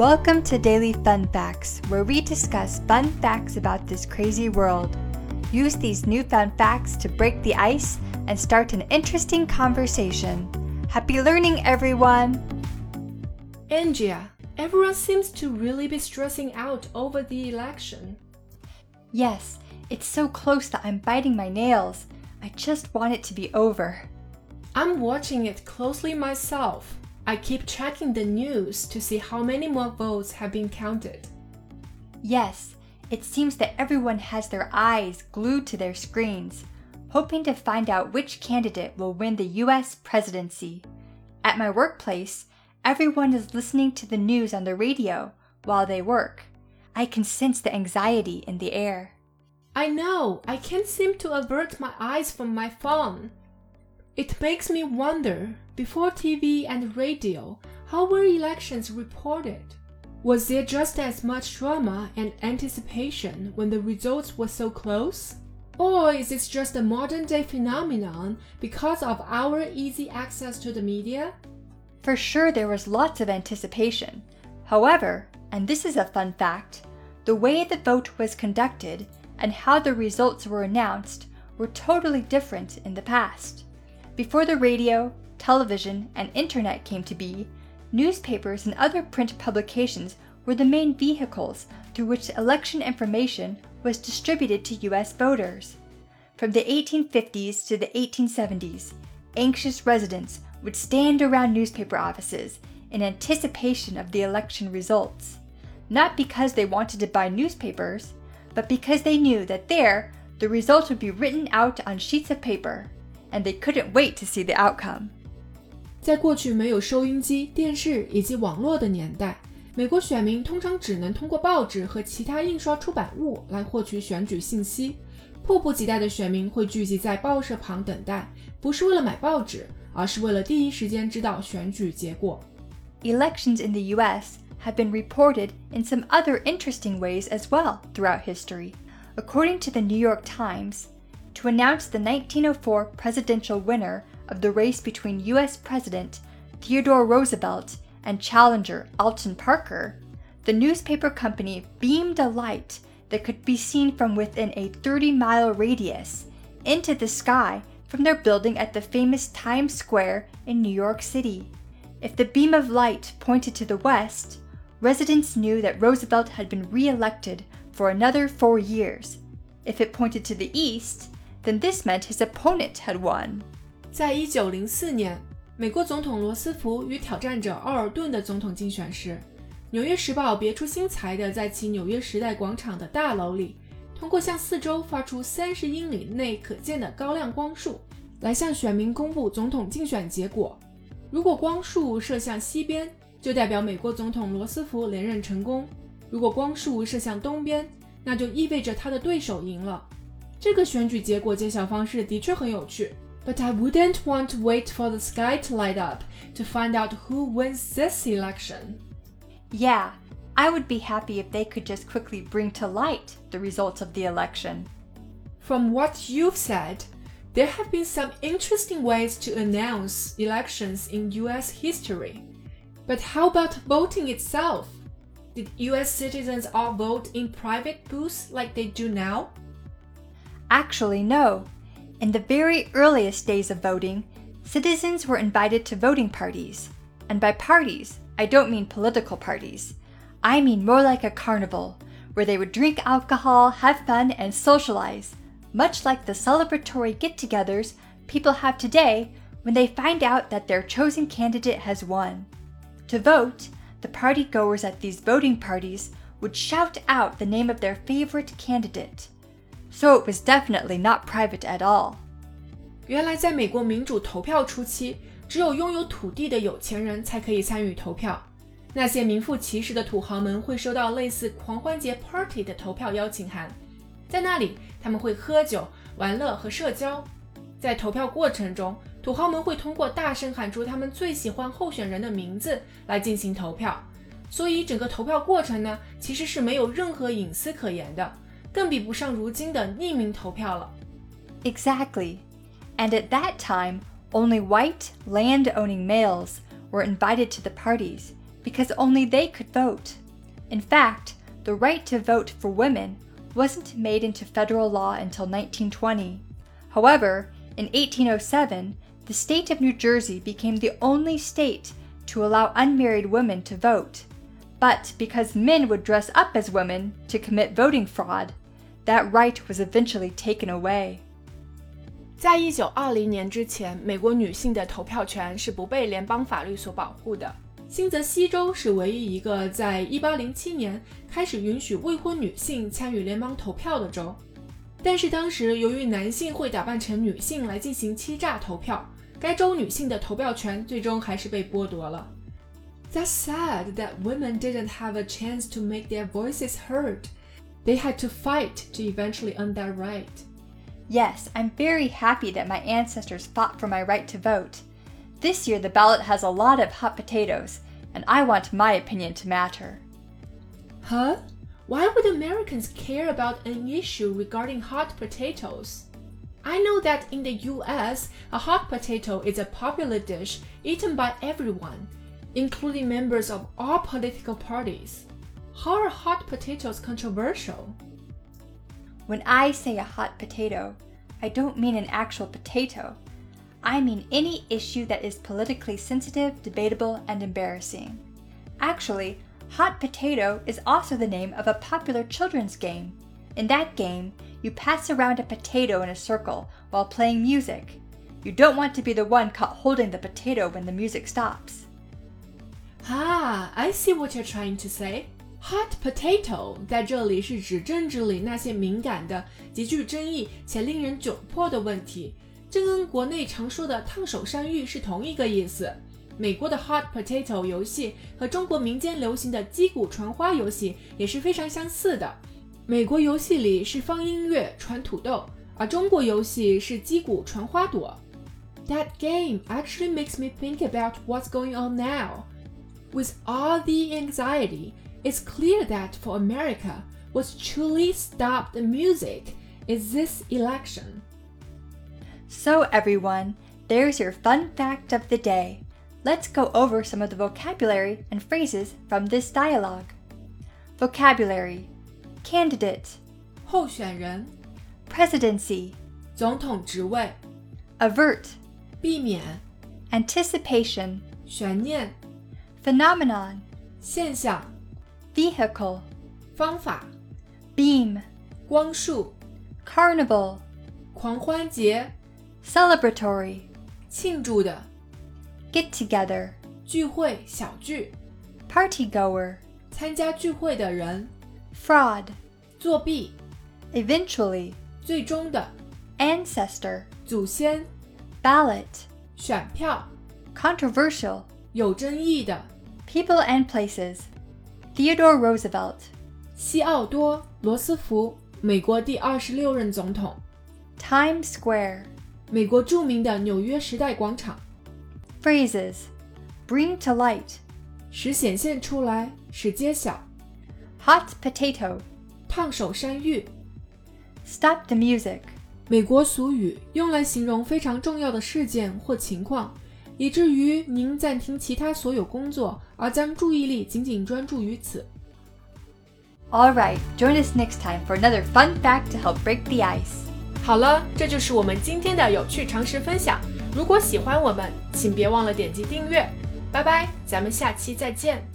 Welcome to Daily Fun Facts, where we discuss fun facts about this crazy world. Use these newfound facts to break the ice and start an interesting conversation. Happy learning, everyone! Angia, everyone seems to really be stressing out over the election. Yes, it's so close that I'm biting my nails. I just want it to be over. I'm watching it closely myself. I keep checking the news to see how many more votes have been counted. Yes, it seems that everyone has their eyes glued to their screens, hoping to find out which candidate will win the US presidency. At my workplace, everyone is listening to the news on the radio while they work. I can sense the anxiety in the air. I know, I can't seem to avert my eyes from my phone. It makes me wonder before TV and radio, how were elections reported? Was there just as much drama and anticipation when the results were so close? Or is this just a modern day phenomenon because of our easy access to the media? For sure, there was lots of anticipation. However, and this is a fun fact, the way the vote was conducted and how the results were announced were totally different in the past. Before the radio, television, and internet came to be, newspapers and other print publications were the main vehicles through which election information was distributed to U.S. voters. From the 1850s to the 1870s, anxious residents would stand around newspaper offices in anticipation of the election results, not because they wanted to buy newspapers, but because they knew that there the results would be written out on sheets of paper and they couldn't wait to see the outcome. 在过去没有收音机、电视以及网络的年代，美国选民通常只能通过报纸和其他印刷出版物来获取选举信息。迫不及待的选民会聚集在报社旁等待，不是为了买报纸，而是为了第一时间知道选举结果。Elections in the U.S. have been reported in some other interesting ways as well throughout history. According to the New York Times, to announce the 1904 presidential winner of the race between U.S. President Theodore Roosevelt and challenger Alton Parker, the newspaper company beamed a light that could be seen from within a 30 mile radius into the sky from their building at the famous Times Square in New York City. If the beam of light pointed to the west, residents knew that Roosevelt had been re elected for another four years. If it pointed to the east, then this meant his opponent had won. 在一九零四年，美国总统罗斯福与挑战者奥尔顿的总统竞选时，《纽约时报》别出心裁地在其纽约时代广场的大楼里，通过向四周发出三十英里内可见的高亮光束，来向选民公布总统竞选结果。如果光束射向西边，就代表美国总统罗斯福连任成功；如果光束射向东边，那就意味着他的对手赢了。这个选举结果揭晓方式的确很有趣。But I wouldn't want to wait for the sky to light up to find out who wins this election. Yeah, I would be happy if they could just quickly bring to light the results of the election. From what you've said, there have been some interesting ways to announce elections in US history. But how about voting itself? Did US citizens all vote in private booths like they do now? Actually, no. In the very earliest days of voting, citizens were invited to voting parties. And by parties, I don't mean political parties. I mean more like a carnival, where they would drink alcohol, have fun, and socialize, much like the celebratory get togethers people have today when they find out that their chosen candidate has won. To vote, the party goers at these voting parties would shout out the name of their favorite candidate so it was definitely not private at all. 原来，在美国民主投票初期，只有拥有土地的有钱人才可以参与投票。那些名副其实的土豪们会收到类似狂欢节 party 的投票邀请函，在那里他们会喝酒、玩乐和社交。在投票过程中，土豪们会通过大声喊出他们最喜欢候选人的名字来进行投票。所以，整个投票过程呢，其实是没有任何隐私可言的。更比不上如今的匿名投票了。Exactly. And at that time, only white, land owning males were invited to the parties because only they could vote. In fact, the right to vote for women wasn't made into federal law until 1920. However, in 1807, the state of New Jersey became the only state to allow unmarried women to vote. But because men would dress up as women to commit voting fraud, that right was eventually taken away. 在一九二零年之前，美国女性的投票权是不被联邦法律所保护的。新泽西州是唯一一个在一八零七年开始允许未婚女性参与联邦投票的州。但是当时由于男性会打扮成女性来进行欺诈投票，该州女性的投票权最终还是被剥夺了。That sad that women didn't have a chance to make their voices heard. They had to fight to eventually earn that right. Yes, I'm very happy that my ancestors fought for my right to vote. This year, the ballot has a lot of hot potatoes, and I want my opinion to matter. Huh? Why would Americans care about an issue regarding hot potatoes? I know that in the US, a hot potato is a popular dish eaten by everyone, including members of all political parties. How are hot potatoes controversial? When I say a hot potato, I don't mean an actual potato. I mean any issue that is politically sensitive, debatable, and embarrassing. Actually, Hot Potato is also the name of a popular children's game. In that game, you pass around a potato in a circle while playing music. You don't want to be the one caught holding the potato when the music stops. Ah, I see what you're trying to say. Hot potato 在这里是指政治里那些敏感的、极具争议且令人窘迫的问题，这跟国内常说的烫手山芋是同一个意思。美国的 Hot Potato 游戏和中国民间流行的击鼓传花游戏也是非常相似的。美国游戏里是放音乐传土豆，而中国游戏是击鼓传花朵。That game actually makes me think about what's going on now. With all the anxiety, it's clear that for America, what's truly stopped the music is this election. So, everyone, there's your fun fact of the day. Let's go over some of the vocabulary and phrases from this dialogue. Vocabulary Candidate, 候选人、 Presidency, 总统职位、 Avert, 避免、 Anticipation, 悬念、 Phenomenon, 现象、 Vehicle, 方法、 Beam, 光束、 Carnival, 狂欢节、 Celebratory, 庆祝的、 Get Together, 聚会、小聚、 Partygoer, 参加聚会的人、 Fraud, 作弊、 Eventually, 最终的、 Ancestor, 祖先、 Ballot, 选票、 Controversial, 有争议的、 People and Places, Theodore Roosevelt, 西奥多·罗斯福，美国第二十六任总统， Times Square, 美国着名的纽约时代广场， Phrases, Bring to Light, 使显现出来，使揭晓， Hot Potato, 烫手山芋， Stop the Music, 美国俗语，用来形容非常重要的事件或情况， 以至于您暂停其他所有工作，而将注意力仅仅专注于此。All right, join us next time for another fun fact to help break the ice. 好了，这就是我们今天的有趣常识分享。如果喜欢我们，请别忘了点击订阅。拜拜，咱们下期再见。